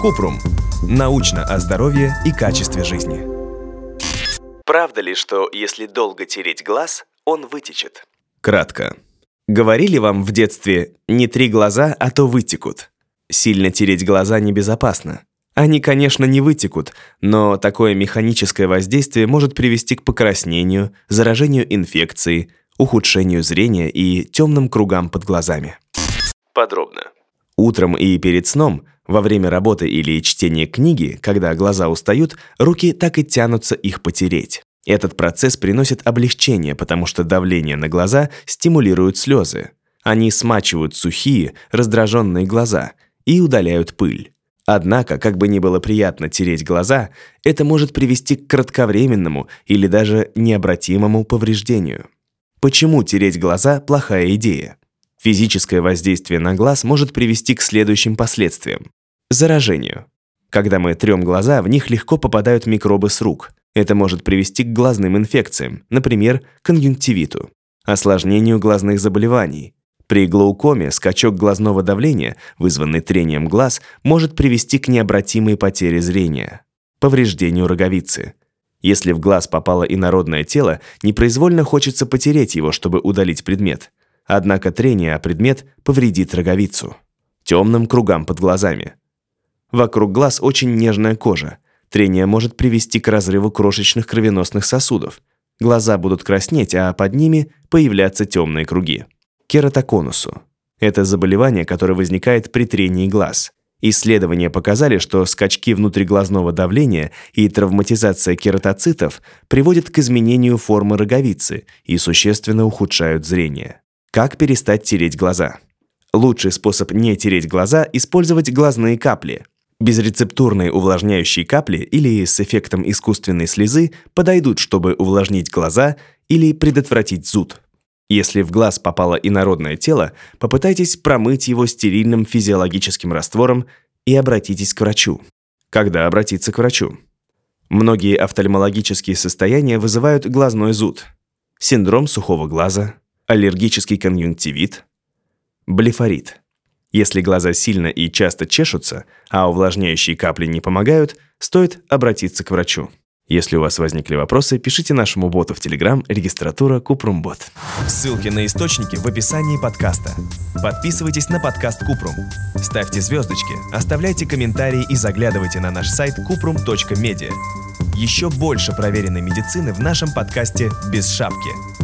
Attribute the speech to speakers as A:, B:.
A: Купрум. Научно о здоровье и качестве жизни.
B: Правда ли, что если долго тереть глаз, он вытечет?
A: Кратко. Говорили вам в детстве «не три глаза, а то вытекут». Сильно тереть глаза небезопасно. Они, конечно, не вытекут, но такое механическое воздействие может привести к покраснению, заражению инфекцией, ухудшению зрения и темным кругам под глазами.
B: Подробно.
A: Утром и перед сном, во время работы или чтения книги, когда глаза устают, руки так и тянутся их потереть. Этот процесс приносит облегчение, потому что давление на глаза стимулирует слезы. Они смачивают сухие, раздраженные глаза и удаляют пыль. Однако, как бы ни было приятно тереть глаза, это может привести к кратковременному или даже необратимому повреждению. Почему тереть глаза – плохая идея? Физическое воздействие на глаз может привести к следующим последствиям. Заражению. Когда мы трем глаза, в них легко попадают микробы с рук. Это может привести к глазным инфекциям, например, конъюнктивиту, осложнению глазных заболеваний. При глаукоме скачок глазного давления, вызванный трением глаз, может привести к необратимой потере зрения, повреждению роговицы. Если в глаз попало инородное тело, непроизвольно хочется потереть его, чтобы удалить предмет. Однако трение о предмет повредит роговицу. Темным кругам под глазами. Вокруг глаз очень нежная кожа. Трение может привести к разрыву крошечных кровеносных сосудов. Глаза будут краснеть, а под ними появляться темные круги. Кератоконусу. Это заболевание, которое возникает при трении глаз. Исследования показали, что скачки внутриглазного давления и травматизация кератоцитов приводят к изменению формы роговицы и существенно ухудшают зрение. Как перестать тереть глаза? Лучший способ не тереть глаза – использовать глазные капли. Безрецептурные увлажняющие капли или с эффектом искусственной слезы подойдут, чтобы увлажнить глаза или предотвратить зуд. Если в глаз попало инородное тело, попытайтесь промыть его стерильным физиологическим раствором и обратитесь к врачу. Когда обратиться к врачу? Многие офтальмологические состояния вызывают глазной зуд, синдром сухого глаза, аллергический конъюнктивит, блефорит. Если глаза сильно и часто чешутся, а увлажняющие капли не помогают, стоит обратиться к врачу. Если у вас возникли вопросы, пишите нашему боту в Telegram регистратура Купрумбот.
C: Ссылки на источники в описании подкаста. Подписывайтесь на подкаст Купрум. Ставьте звездочки, оставляйте комментарии и заглядывайте на наш сайт kuprum.media. Еще больше проверенной медицины в нашем подкасте «Без шапки».